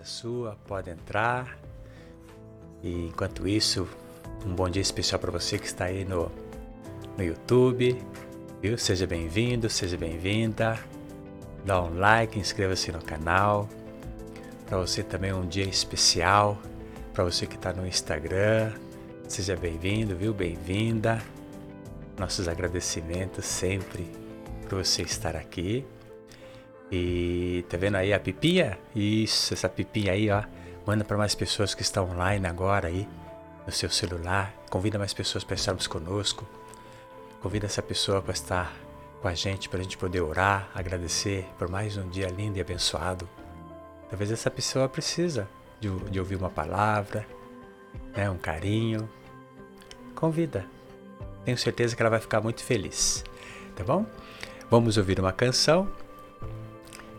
casa é sua, pode entrar. E enquanto isso, um bom dia especial para você que está aí no, no YouTube. Viu? Seja bem-vindo, seja bem-vinda. Dá um like, inscreva-se no canal. Para você também um dia especial. Para você que está no Instagram, seja bem-vindo, viu? Bem-vinda. Nossos agradecimentos sempre por você estar aqui. E tá vendo aí a pipinha? Isso, essa pipinha aí, ó. Manda para mais pessoas que estão online agora aí no seu celular. Convida mais pessoas para estarmos conosco. Convida essa pessoa para estar com a gente, para a gente poder orar, agradecer por mais um dia lindo e abençoado. Talvez essa pessoa precisa de, de ouvir uma palavra, né, um carinho. Convida. Tenho certeza que ela vai ficar muito feliz. Tá bom? Vamos ouvir uma canção.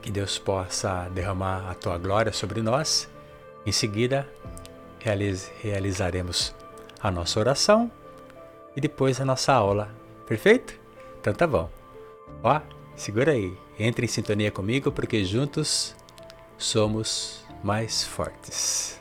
Que Deus possa derramar a tua glória sobre nós. Em seguida, realiz, realizaremos a nossa oração e depois a nossa aula. Perfeito? Então tá bom. Ó, segura aí. Entre em sintonia comigo porque juntos somos mais fortes.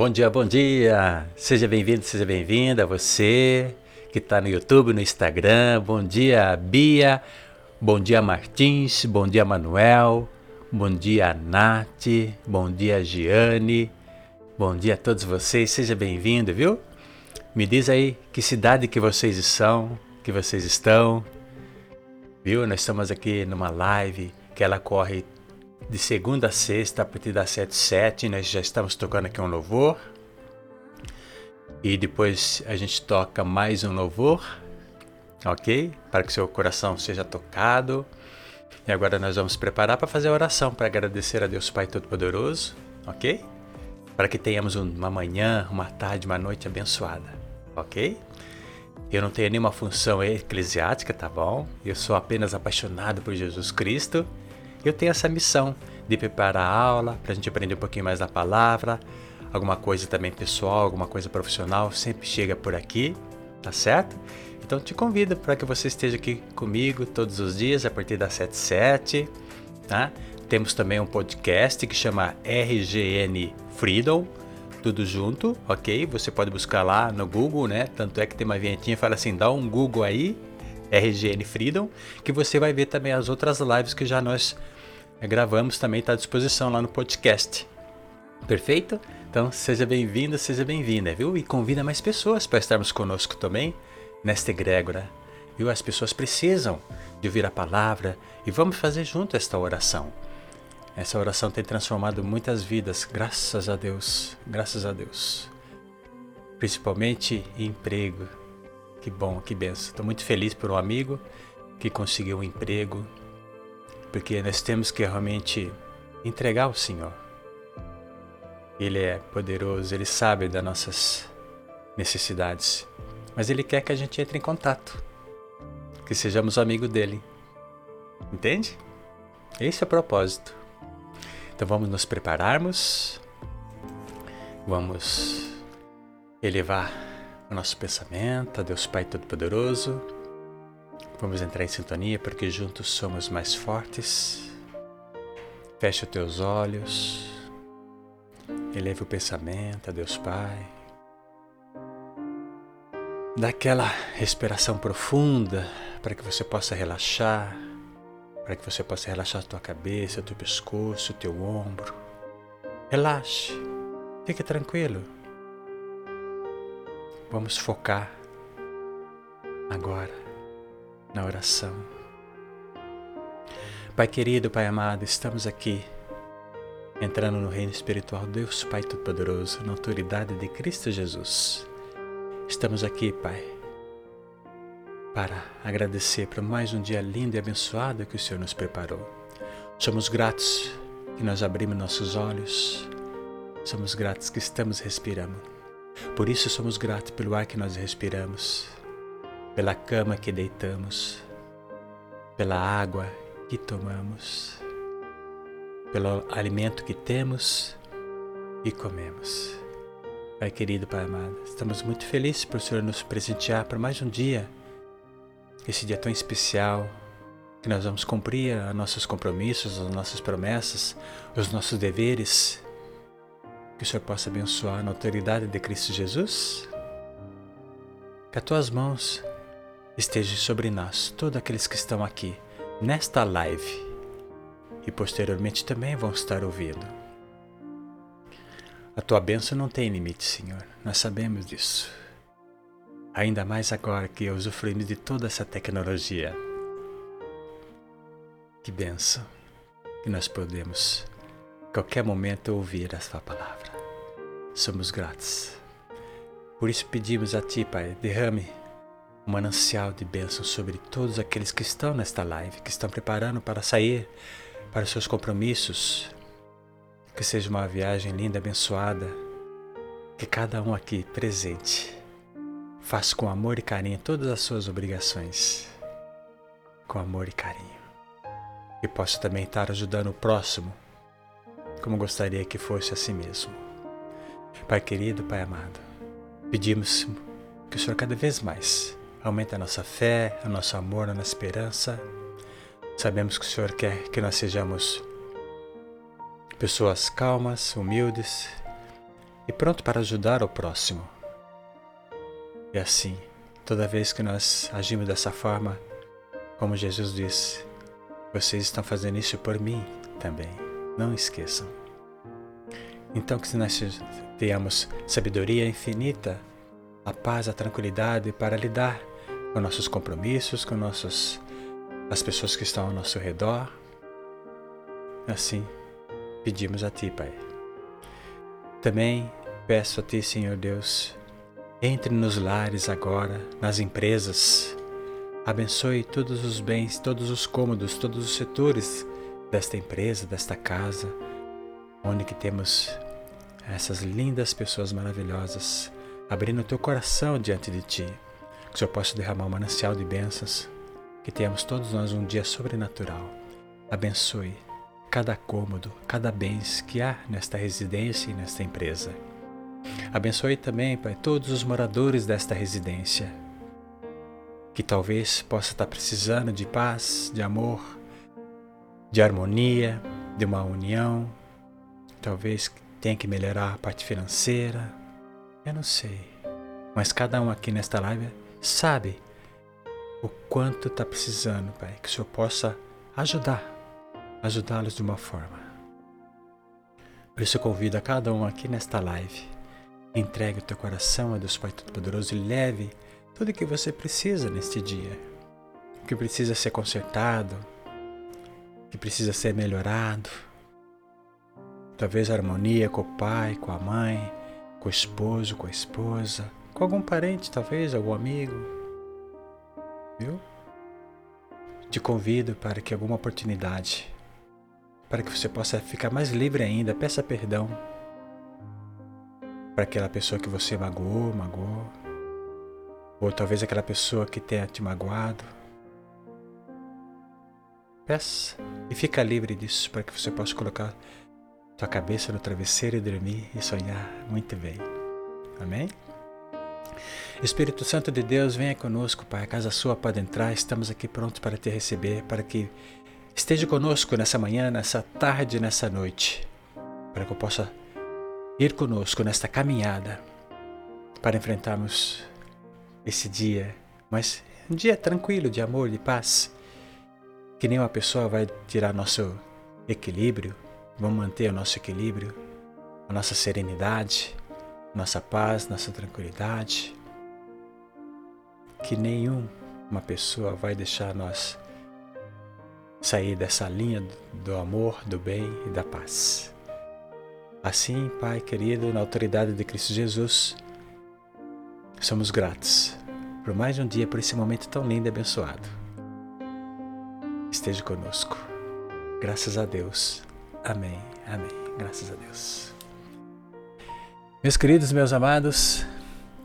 Bom dia, bom dia! Seja bem-vindo, seja bem-vinda, você que está no YouTube, no Instagram. Bom dia, Bia. Bom dia, Martins. Bom dia, Manuel. Bom dia, Nath. Bom dia, Giane. Bom dia a todos vocês. Seja bem-vindo, viu? Me diz aí que cidade que vocês são, que vocês estão. Viu? Nós estamos aqui numa live que ela corre de segunda a sexta, a partir das 7 7 Nós já estamos tocando aqui um louvor. E depois a gente toca mais um louvor, ok? Para que seu coração seja tocado. E agora nós vamos preparar para fazer a oração, para agradecer a Deus Pai Todo-Poderoso, ok? Para que tenhamos uma manhã, uma tarde, uma noite abençoada, ok? Eu não tenho nenhuma função eclesiástica, tá bom? Eu sou apenas apaixonado por Jesus Cristo eu tenho essa missão de preparar a aula para a gente aprender um pouquinho mais da palavra, alguma coisa também pessoal, alguma coisa profissional, sempre chega por aqui, tá certo? Então te convido para que você esteja aqui comigo todos os dias a partir das 7 7, tá? Temos também um podcast que chama RGN Freedom, tudo junto, ok? Você pode buscar lá no Google, né? Tanto é que tem uma vinhetinha fala assim, dá um Google aí, RGN Freedom, que você vai ver também as outras lives que já nós eh, gravamos, também está à disposição lá no podcast. Perfeito? Então seja bem-vindo, seja bem-vinda, viu? E convida mais pessoas para estarmos conosco também nesta egrégora. Viu? As pessoas precisam de ouvir a palavra e vamos fazer junto esta oração. Essa oração tem transformado muitas vidas, graças a Deus, graças a Deus. Principalmente em emprego, que bom, que benção. Estou muito feliz por um amigo que conseguiu um emprego, porque nós temos que realmente entregar ao Senhor. Ele é poderoso, ele sabe das nossas necessidades, mas ele quer que a gente entre em contato, que sejamos amigos dele. Entende? Esse é o propósito. Então vamos nos prepararmos, vamos elevar o nosso pensamento a Deus Pai Todo-Poderoso. Vamos entrar em sintonia porque juntos somos mais fortes. Feche os teus olhos. Eleve o pensamento a Deus Pai. Dá aquela respiração profunda para que você possa relaxar, para que você possa relaxar a tua cabeça, o teu pescoço, o teu ombro. Relaxe, fique tranquilo. Vamos focar agora na oração. Pai querido, Pai amado, estamos aqui entrando no reino espiritual Deus Pai Todo-Poderoso, na autoridade de Cristo Jesus. Estamos aqui, Pai, para agradecer por mais um dia lindo e abençoado que o Senhor nos preparou. Somos gratos que nós abrimos nossos olhos, somos gratos que estamos respirando. Por isso somos gratos pelo ar que nós respiramos, pela cama que deitamos, pela água que tomamos, pelo alimento que temos e comemos. Pai querido, Pai amado, estamos muito felizes por o Senhor nos presentear por mais um dia, esse dia tão especial, que nós vamos cumprir os nossos compromissos, as nossas promessas, os nossos deveres que o Senhor possa abençoar na autoridade de Cristo Jesus. Que as tuas mãos estejam sobre nós, todos aqueles que estão aqui nesta live e posteriormente também vão estar ouvindo. A tua bênção não tem limite, Senhor, nós sabemos disso. Ainda mais agora que usufruindo de toda essa tecnologia. Que bênção que nós podemos, qualquer momento, ouvir a Sua palavra somos gratos. Por isso pedimos a Ti, Pai, derrame um manancial de bênção sobre todos aqueles que estão nesta live, que estão preparando para sair para os seus compromissos. Que seja uma viagem linda, abençoada. Que cada um aqui presente faça com amor e carinho todas as suas obrigações. Com amor e carinho. E possa também estar ajudando o próximo, como gostaria que fosse a si mesmo. Pai querido, Pai amado, pedimos que o Senhor cada vez mais aumente a nossa fé, o nosso amor, a nossa esperança. Sabemos que o Senhor quer que nós sejamos pessoas calmas, humildes e pronto para ajudar o próximo. E assim, toda vez que nós agimos dessa forma, como Jesus disse, vocês estão fazendo isso por mim também. Não esqueçam. Então, que nós tenhamos sabedoria infinita, a paz, a tranquilidade para lidar com nossos compromissos, com nossos, as pessoas que estão ao nosso redor. Assim, pedimos a Ti, Pai. Também peço a Ti, Senhor Deus, entre nos lares agora, nas empresas. Abençoe todos os bens, todos os cômodos, todos os setores desta empresa, desta casa, onde que temos essas lindas pessoas maravilhosas, abrindo o teu coração diante de Ti, que o Senhor possa derramar um manancial de bênçãos, que tenhamos todos nós um dia sobrenatural. Abençoe cada cômodo, cada bens que há nesta residência e nesta empresa. Abençoe também, Pai, todos os moradores desta residência, que talvez possa estar precisando de paz, de amor, de harmonia, de uma união, talvez tenha que melhorar a parte financeira, eu não sei. Mas cada um aqui nesta live sabe o quanto está precisando, Pai, que o Senhor possa ajudar, ajudá-los de uma forma. Por isso eu convido a cada um aqui nesta live, entregue o teu coração a Deus Pai Todo-Poderoso e leve tudo o que você precisa neste dia, o que precisa ser consertado, que precisa ser melhorado. Talvez harmonia com o pai, com a mãe, com o esposo, com a esposa, com algum parente, talvez, algum amigo. Viu? Te convido para que alguma oportunidade, para que você possa ficar mais livre ainda, peça perdão para aquela pessoa que você magoou, magoou, ou talvez aquela pessoa que tenha te magoado. Peça e fica livre disso para que você possa colocar sua cabeça no travesseiro e dormir e sonhar muito bem. Amém? Espírito Santo de Deus, venha conosco, Pai. A casa sua pode entrar, estamos aqui prontos para te receber, para que esteja conosco nessa manhã, nessa tarde, nessa noite, para que eu possa ir conosco nesta caminhada para enfrentarmos esse dia, mas um dia tranquilo, de amor, de paz que nenhuma pessoa vai tirar nosso equilíbrio, vamos manter o nosso equilíbrio, a nossa serenidade, nossa paz, nossa tranquilidade. Que nenhuma pessoa vai deixar nós sair dessa linha do amor, do bem e da paz. Assim, Pai querido, na autoridade de Cristo Jesus, somos gratos por mais um dia, por esse momento tão lindo e abençoado esteja conosco. Graças a Deus. Amém. Amém. Graças a Deus. Meus queridos, meus amados,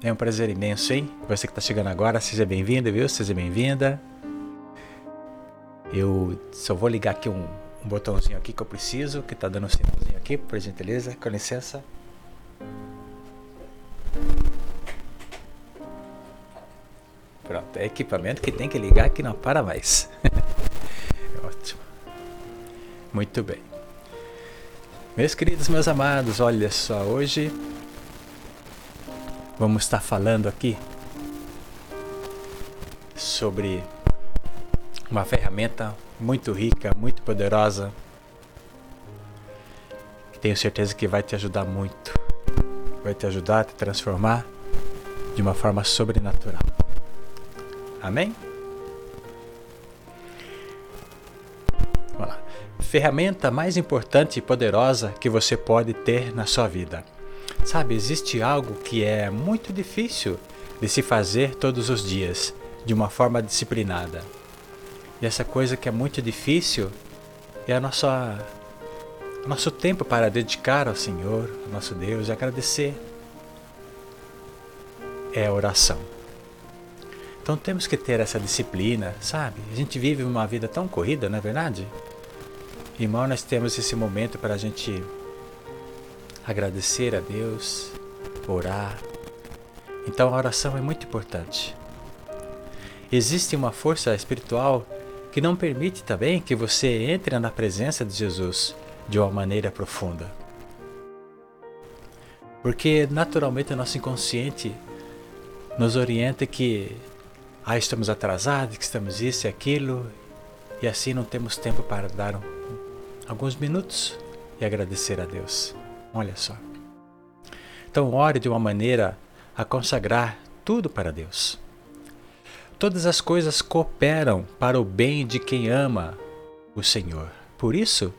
é um prazer imenso, hein? Você que está chegando agora, seja bem-vindo, viu? Seja bem-vinda. Eu só vou ligar aqui um, um botãozinho aqui que eu preciso, que está dando um sinalzinho aqui, por gentileza, com licença. Pronto, é equipamento que tem que ligar que não para mais. Muito bem. Meus queridos, meus amados, olha só, hoje vamos estar falando aqui sobre uma ferramenta muito rica, muito poderosa, que tenho certeza que vai te ajudar muito. Vai te ajudar a te transformar de uma forma sobrenatural. Amém? Ferramenta mais importante e poderosa que você pode ter na sua vida. Sabe, existe algo que é muito difícil de se fazer todos os dias, de uma forma disciplinada. E essa coisa que é muito difícil é a nossa nosso tempo para dedicar ao Senhor, ao nosso Deus, e agradecer. É a oração. Então temos que ter essa disciplina, sabe? A gente vive uma vida tão corrida, não é verdade? Irmão, nós temos esse momento para a gente agradecer a Deus, orar. Então a oração é muito importante. Existe uma força espiritual que não permite também que você entre na presença de Jesus de uma maneira profunda. Porque naturalmente o nosso inconsciente nos orienta que ah, estamos atrasados, que estamos isso e aquilo, e assim não temos tempo para dar um, alguns minutos e agradecer a Deus. Olha só. Então, ore de uma maneira a consagrar tudo para Deus. Todas as coisas cooperam para o bem de quem ama o Senhor. Por isso,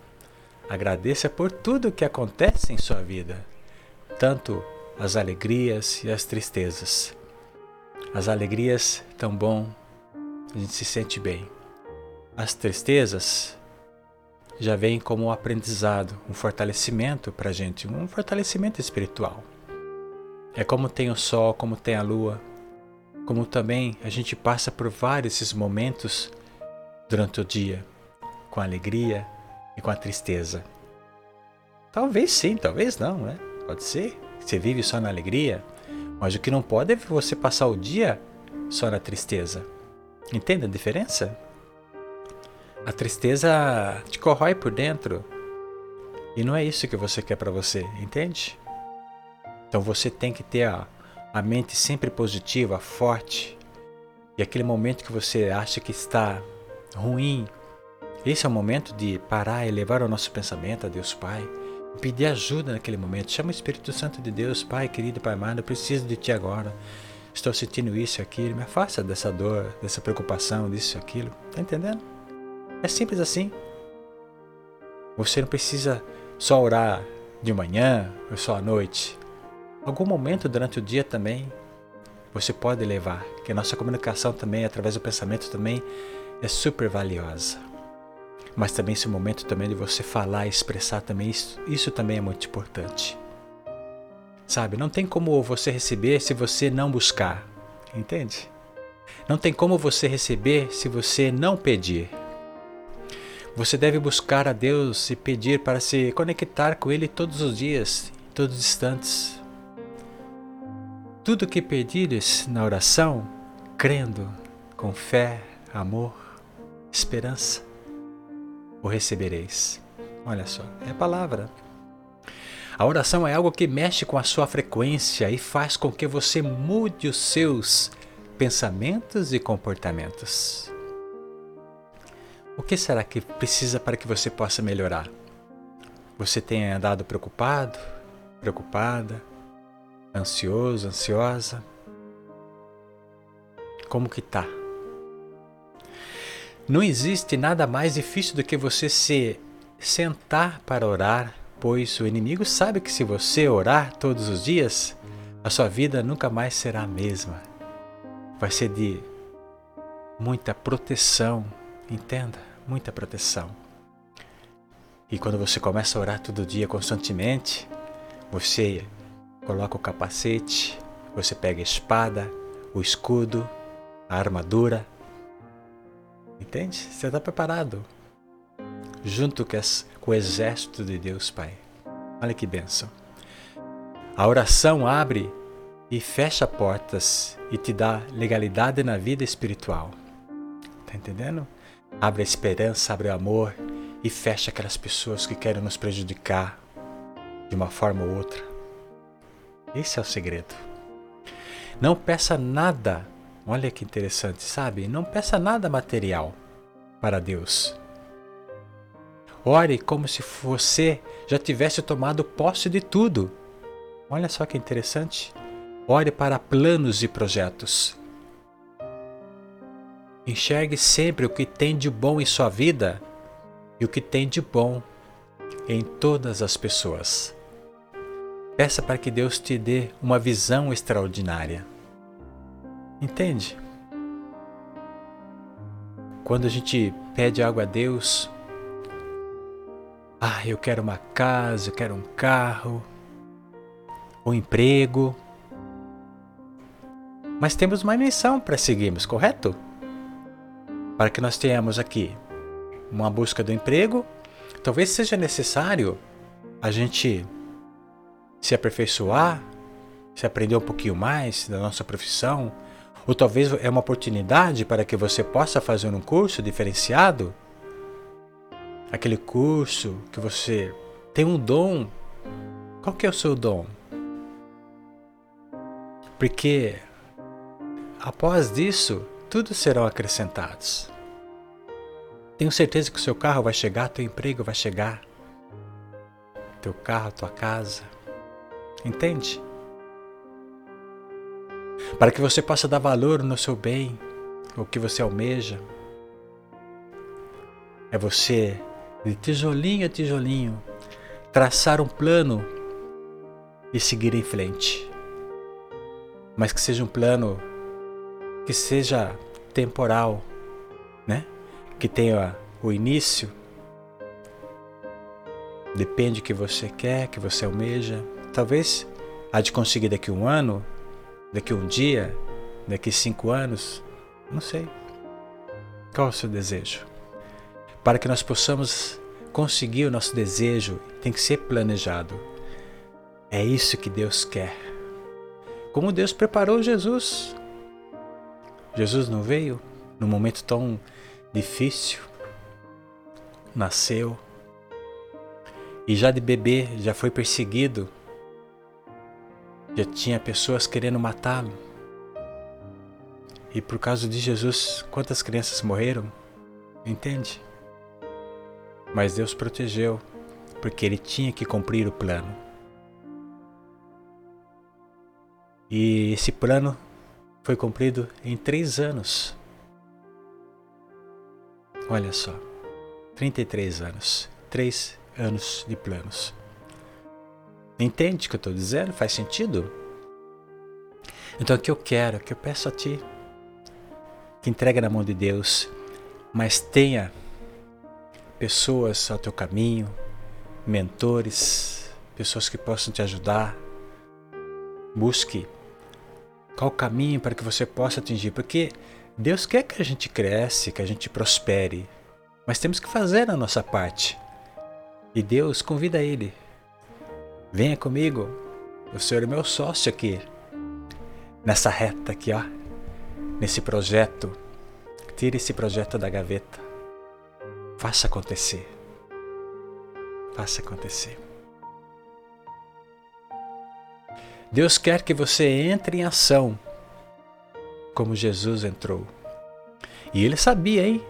agradeça por tudo que acontece em sua vida, tanto as alegrias e as tristezas. As alegrias tão bom, a gente se sente bem. As tristezas já vêm como um aprendizado, um fortalecimento para a gente, um fortalecimento espiritual. É como tem o sol, como tem a lua, como também a gente passa por vários esses momentos durante o dia, com alegria e com a tristeza. Talvez sim, talvez não, né? Pode ser. Você vive só na alegria, mas o que não pode é você passar o dia só na tristeza. Entende a diferença? A tristeza te corrói por dentro. E não é isso que você quer para você, entende? Então você tem que ter a, a mente sempre positiva, forte. E aquele momento que você acha que está ruim, esse é o momento de parar e levar o nosso pensamento a Deus Pai. Pedir ajuda naquele momento. Chama o Espírito Santo de Deus, Pai querido, Pai amado, eu preciso de Ti agora. Estou sentindo isso e aquilo. Me afasta dessa dor, dessa preocupação, disso e aquilo. Está entendendo? É simples assim. Você não precisa só orar de manhã ou só à noite. Algum momento durante o dia também você pode levar, que a nossa comunicação também, através do pensamento também, é super valiosa. Mas também esse momento também de você falar expressar também, isso, isso também é muito importante. Sabe, não tem como você receber se você não buscar, entende? Não tem como você receber se você não pedir. Você deve buscar a Deus e pedir para se conectar com Ele todos os dias, todos os instantes, tudo que pedires na oração, crendo, com fé, amor, esperança, o recebereis. Olha só, é a palavra. A oração é algo que mexe com a sua frequência e faz com que você mude os seus pensamentos e comportamentos. O que será que precisa para que você possa melhorar? Você tem andado preocupado, preocupada? ansioso, ansiosa? Como que tá? Não existe nada mais difícil do que você se sentar para orar, pois o inimigo sabe que se você orar todos os dias, a sua vida nunca mais será a mesma. Vai ser de muita proteção, entenda? Muita proteção. E quando você começa a orar todo dia constantemente, você coloca o capacete, você pega a espada, o escudo, a armadura. Entende? Você está preparado. Junto com o exército de Deus Pai. Olha que bênção. A oração abre e fecha portas e te dá legalidade na vida espiritual. Tá entendendo? Abre a esperança, abre o amor e fecha aquelas pessoas que querem nos prejudicar de uma forma ou outra. Esse é o segredo. Não peça nada, olha que interessante, sabe? Não peça nada material para Deus. Ore como se você já tivesse tomado posse de tudo. Olha só que interessante. Ore para planos e projetos. Enxergue sempre o que tem de bom em sua vida e o que tem de bom em todas as pessoas. Peça para que Deus te dê uma visão extraordinária. Entende? Quando a gente pede algo a Deus, ah, eu quero uma casa, eu quero um carro, um emprego. Mas temos uma missão para seguirmos, correto? Para que nós tenhamos aqui uma busca do emprego, talvez seja necessário a gente se aperfeiçoar, se aprender um pouquinho mais da nossa profissão, ou talvez é uma oportunidade para que você possa fazer um curso diferenciado, aquele curso que você tem um dom. Qual que é o seu dom? Porque após isso, tudo serão acrescentados. Tenho certeza que o seu carro vai chegar, teu emprego vai chegar, teu carro, tua casa. Entende? Para que você possa dar valor no seu bem, o que você almeja. É você, de tijolinho a tijolinho, traçar um plano e seguir em frente. Mas que seja um plano que seja temporal, né? Que tenha o início. Depende que você quer, que você almeja. Talvez há de conseguir daqui um ano, daqui um dia, daqui cinco anos, não sei. Qual é o seu desejo? Para que nós possamos conseguir o nosso desejo, tem que ser planejado. É isso que Deus quer. Como Deus preparou Jesus. Jesus não veio num momento tão difícil. Nasceu. E já de bebê já foi perseguido. Já tinha pessoas querendo matá-lo. E por causa de Jesus, quantas crianças morreram? Entende? Mas Deus protegeu, porque ele tinha que cumprir o plano. E esse plano foi cumprido em três anos. Olha só, 33 anos, três anos de planos. Entende o que eu estou dizendo? Faz sentido? Então o que eu quero, o que eu peço a ti, que entregue na mão de Deus, mas tenha pessoas ao teu caminho, mentores, pessoas que possam te ajudar. Busque qual o caminho para que você possa atingir, porque Deus quer que a gente cresça, que a gente prospere, mas temos que fazer a nossa parte. E Deus convida ele. Venha comigo. O Senhor é meu sócio aqui. Nessa reta aqui, ó nesse projeto. Tire esse projeto da gaveta. Faça acontecer. Faça acontecer. Deus quer que você entre em ação, como Jesus entrou. E ele sabia, hein,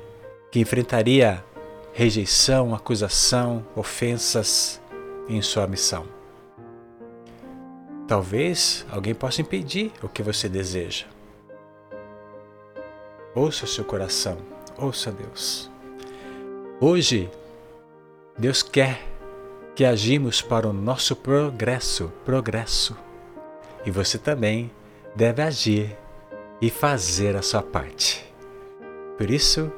que enfrentaria rejeição, acusação, ofensas em sua missão. Talvez alguém possa impedir o que você deseja. Ouça o seu coração, ouça Deus. Hoje, Deus quer que agimos para o nosso progresso, progresso. E você também deve agir e fazer a sua parte. Por isso,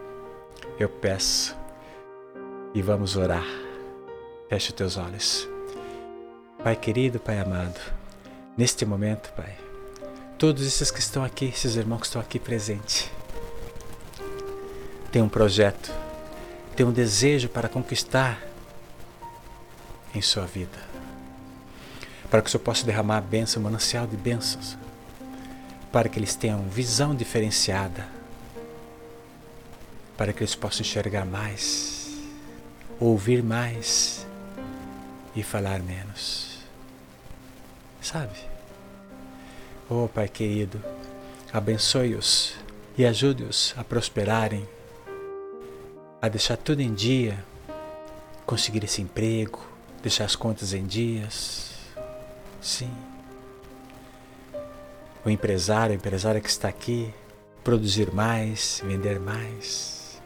eu peço e vamos orar. Feche os teus olhos. Pai querido, Pai amado, neste momento, Pai, todos esses que estão aqui, esses irmãos que estão aqui presentes, tem um projeto, tem um desejo para conquistar em sua vida. Para que o Senhor possa derramar a bênção, manancial de bênçãos. Para que eles tenham visão diferenciada. Para que eles possam enxergar mais, ouvir mais e falar menos. Sabe? Oh Pai querido, abençoe-os e ajude-os a prosperarem a deixar tudo em dia, conseguir esse emprego, deixar as contas em dias. Sim. O empresário, a empresária que está aqui, produzir mais, vender mais.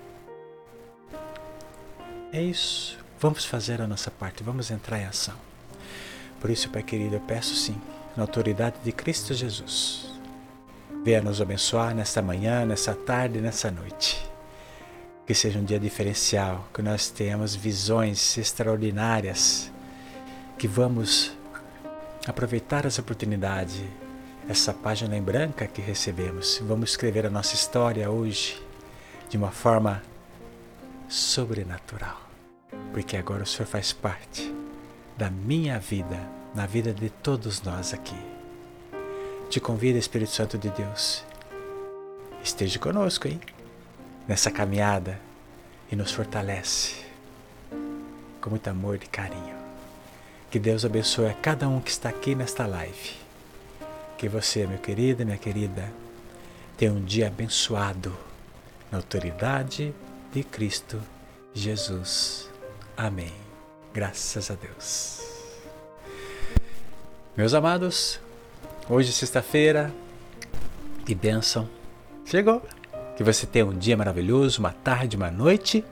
É isso. Vamos fazer a nossa parte, vamos entrar em ação. Por isso, Pai querido, eu peço sim, na autoridade de Cristo Jesus, venha nos abençoar nesta manhã, nessa tarde, nessa noite que seja um dia diferencial, que nós tenhamos visões extraordinárias, que vamos aproveitar essa oportunidade, essa página em branca que recebemos. Vamos escrever a nossa história hoje de uma forma sobrenatural, porque agora o Senhor faz parte da minha vida, na vida de todos nós aqui. Te convido, Espírito Santo de Deus, esteja conosco, hein? nessa caminhada e nos fortalece com muito amor e carinho. Que Deus abençoe a cada um que está aqui nesta live. que você, meu querido, minha querida, tenha um dia abençoado na autoridade de Cristo Jesus. Amém. Graças a Deus. Meus amados, hoje é sexta-feira e bênção chegou. Que você tenha um dia maravilhoso, uma tarde, uma noite,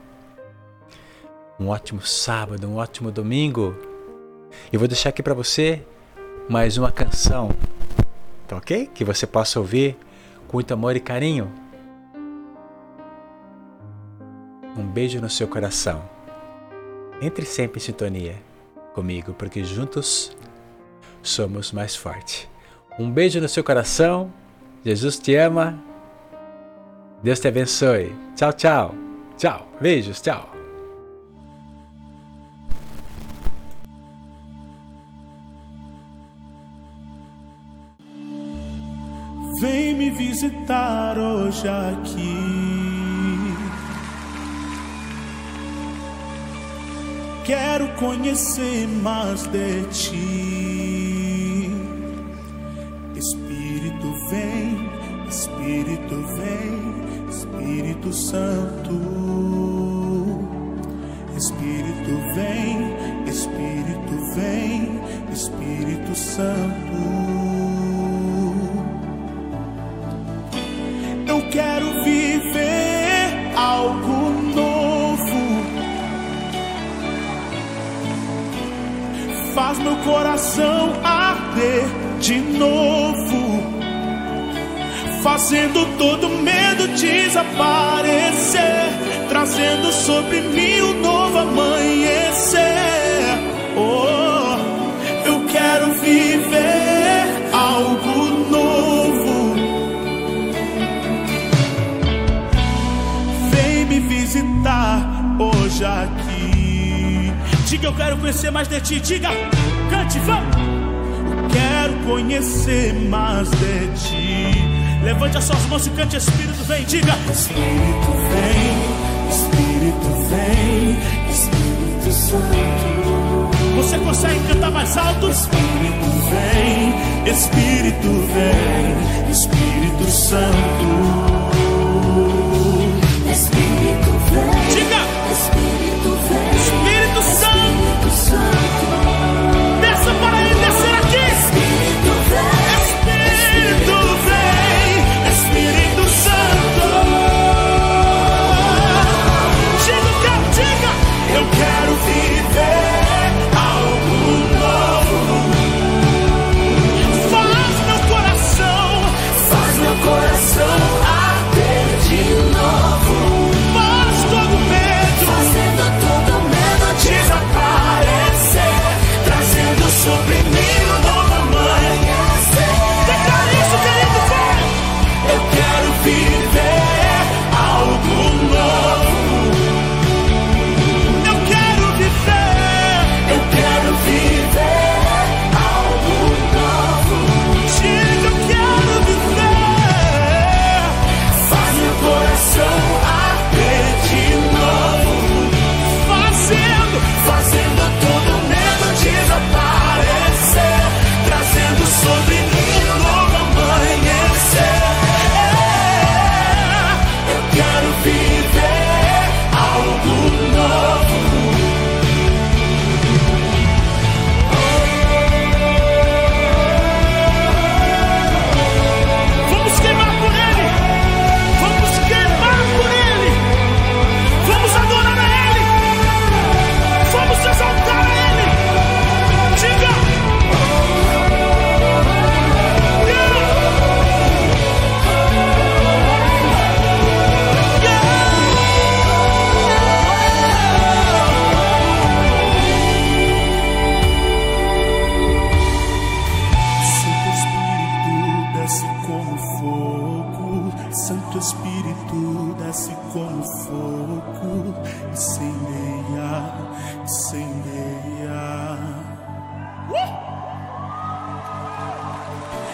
um ótimo sábado, um ótimo domingo. E vou deixar aqui para você mais uma canção, tá ok? Que você possa ouvir com muito amor e carinho. Um beijo no seu coração. Entre sempre em sintonia comigo, porque juntos somos mais fortes. Um beijo no seu coração. Jesus te ama. Deus te abençoe. Tchau, tchau. Tchau. Beijos. Tchau. Visitar hoje aqui. Quero conhecer mais de ti. Espírito vem, Espírito vem, Espírito Santo. Espírito vem, Espírito vem, Espírito Santo. Quero viver algo novo. Faz meu coração arder de novo. Fazendo todo medo desaparecer. Trazendo sobre mim um novo amanhecer. Oh, eu quero viver aqui. Diga, eu quero conhecer mais de ti. Diga, cante, vamos. Quero conhecer mais de ti. Levante as suas mãos e cante, Espírito vem. Diga, Espírito vem, Espírito vem, Espírito Santo. Você consegue cantar mais alto? Espírito vem, Espírito vem, Espírito Santo. Diga,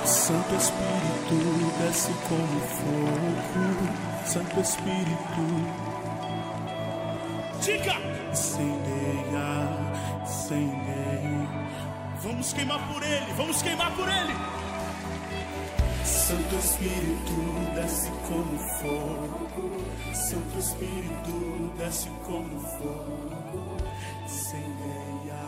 Santo Espírito desce como fogo, Santo Espírito, diga, incendeia, incendeia. Vamos queimar por ele, vamos queimar por ele. Santo Espírito, desce como fogo. Santo Espírito, desce como fogo. Incendeia.